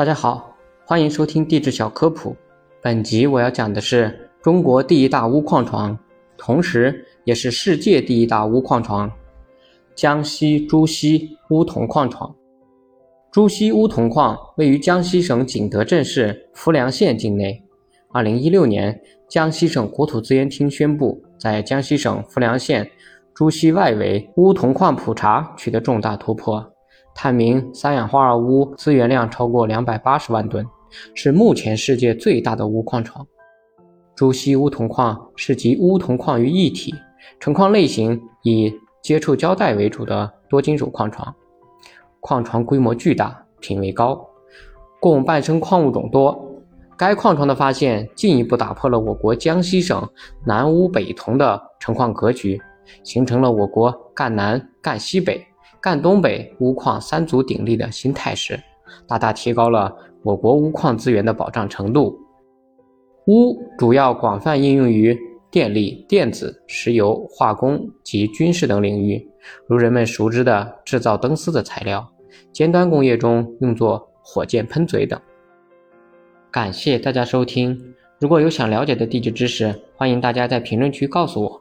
大家好，欢迎收听地质小科普。本集我要讲的是中国第一大钨矿床，同时也是世界第一大钨矿床——江西朱溪钨铜矿床。朱溪钨铜矿位于江西省景德镇市浮梁县境内。二零一六年，江西省国土资源厅宣布，在江西省浮梁县朱溪外围钨铜矿普查取得重大突破。探明三氧化二钨资源量超过两百八十万吨，是目前世界最大的钨矿床。朱溪钨铜矿是集钨铜矿于一体，成矿类型以接触胶带为主的多金属矿床。矿床规模巨大，品位高，共伴生矿物种多。该矿床的发现进一步打破了我国江西省南钨北铜的成矿格局，形成了我国赣南、赣西北。赣东北钨矿三足鼎立的新态势，大大提高了我国钨矿资源的保障程度。钨主要广泛应用于电力、电子、石油、化工及军事等领域，如人们熟知的制造灯丝的材料，尖端工业中用作火箭喷嘴等。感谢大家收听，如果有想了解的地质知识，欢迎大家在评论区告诉我。